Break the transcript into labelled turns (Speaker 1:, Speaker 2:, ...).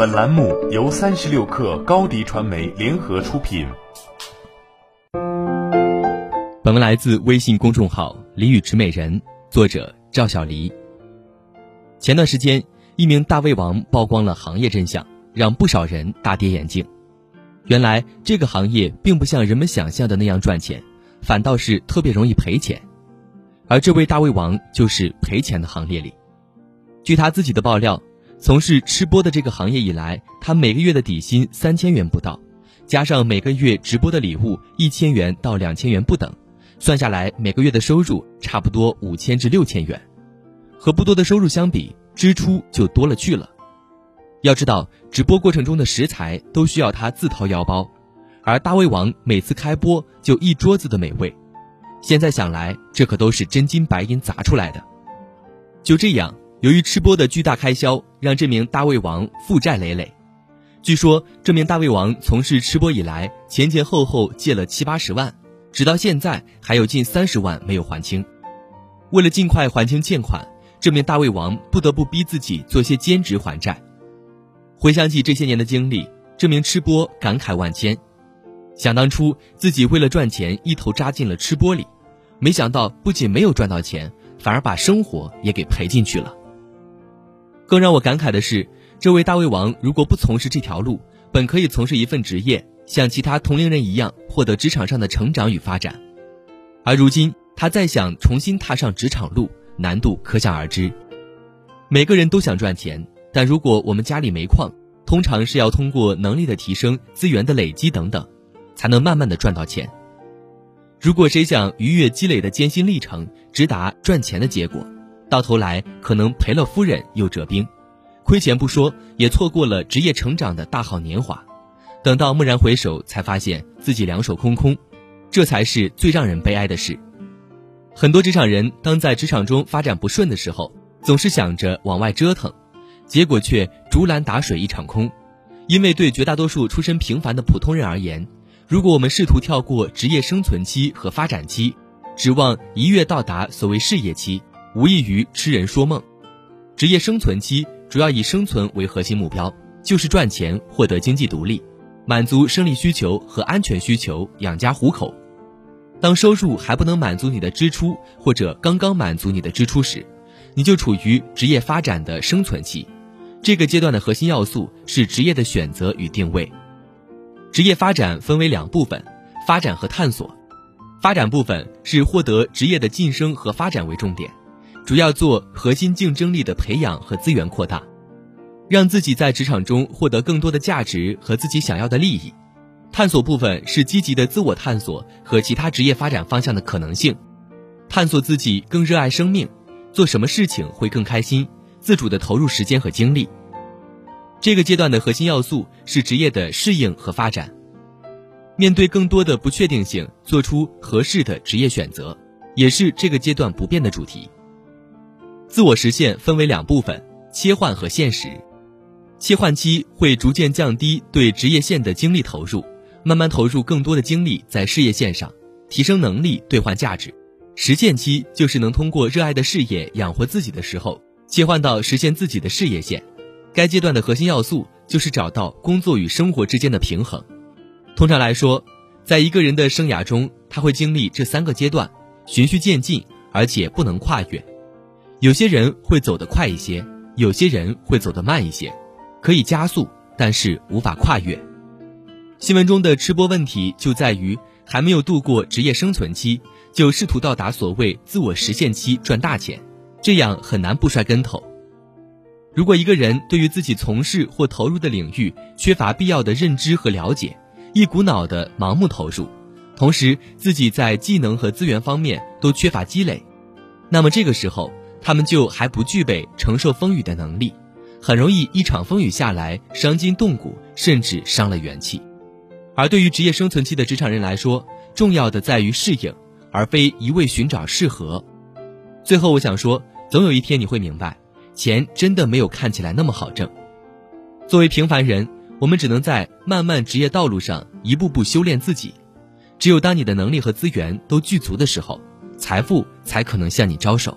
Speaker 1: 本栏目由三十六氪高低传媒联合出品。
Speaker 2: 本文来自微信公众号“李宇池美人”，作者赵小黎。前段时间，一名大胃王曝光了行业真相，让不少人大跌眼镜。原来，这个行业并不像人们想象的那样赚钱，反倒是特别容易赔钱。而这位大胃王就是赔钱的行列里。据他自己的爆料，从事吃播的这个行业以来，他每个月的底薪三千元不到，加上每个月直播的礼物一千元到两千元不等，算下来每个月的收入差不多五千至六千元。和不多的收入相比，支出就多了去了。要知道，直播过程中的食材都需要他自掏腰包，而大胃王每次开播就一桌子的美味。现在想来，这可都是真金白银砸出来的。就这样。由于吃播的巨大开销，让这名大胃王负债累累。据说，这名大胃王从事吃播以来，前前后后借了七八十万，直到现在还有近三十万没有还清。为了尽快还清欠款，这名大胃王不得不逼自己做些兼职还债。回想起这些年的经历，这名吃播感慨万千。想当初自己为了赚钱，一头扎进了吃播里，没想到不仅没有赚到钱，反而把生活也给赔进去了。更让我感慨的是，这位大胃王如果不从事这条路，本可以从事一份职业，像其他同龄人一样获得职场上的成长与发展。而如今，他再想重新踏上职场路，难度可想而知。每个人都想赚钱，但如果我们家里煤矿，通常是要通过能力的提升、资源的累积等等，才能慢慢的赚到钱。如果谁想逾越积累的艰辛历程，直达赚钱的结果。到头来可能赔了夫人又折兵，亏钱不说，也错过了职业成长的大好年华。等到蓦然回首，才发现自己两手空空，这才是最让人悲哀的事。很多职场人当在职场中发展不顺的时候，总是想着往外折腾，结果却竹篮打水一场空。因为对绝大多数出身平凡的普通人而言，如果我们试图跳过职业生存期和发展期，指望一跃到达所谓事业期。无异于痴人说梦。职业生存期主要以生存为核心目标，就是赚钱、获得经济独立，满足生理需求和安全需求，养家糊口。当收入还不能满足你的支出，或者刚刚满足你的支出时，你就处于职业发展的生存期。这个阶段的核心要素是职业的选择与定位。职业发展分为两部分：发展和探索。发展部分是获得职业的晋升和发展为重点。主要做核心竞争力的培养和资源扩大，让自己在职场中获得更多的价值和自己想要的利益。探索部分是积极的自我探索和其他职业发展方向的可能性，探索自己更热爱生命，做什么事情会更开心，自主的投入时间和精力。这个阶段的核心要素是职业的适应和发展，面对更多的不确定性，做出合适的职业选择，也是这个阶段不变的主题。自我实现分为两部分：切换和现实。切换期会逐渐降低对职业线的精力投入，慢慢投入更多的精力在事业线上，提升能力，兑换价值。实践期就是能通过热爱的事业养活自己的时候，切换到实现自己的事业线。该阶段的核心要素就是找到工作与生活之间的平衡。通常来说，在一个人的生涯中，他会经历这三个阶段，循序渐进，而且不能跨越。有些人会走得快一些，有些人会走得慢一些，可以加速，但是无法跨越。新闻中的吃播问题就在于还没有度过职业生存期，就试图到达所谓自我实现期赚大钱，这样很难不摔跟头。如果一个人对于自己从事或投入的领域缺乏必要的认知和了解，一股脑的盲目投入，同时自己在技能和资源方面都缺乏积累，那么这个时候。他们就还不具备承受风雨的能力，很容易一场风雨下来伤筋动骨，甚至伤了元气。而对于职业生存期的职场人来说，重要的在于适应，而非一味寻找适合。最后，我想说，总有一天你会明白，钱真的没有看起来那么好挣。作为平凡人，我们只能在漫漫职业道路上一步步修炼自己。只有当你的能力和资源都具足的时候，财富才可能向你招手。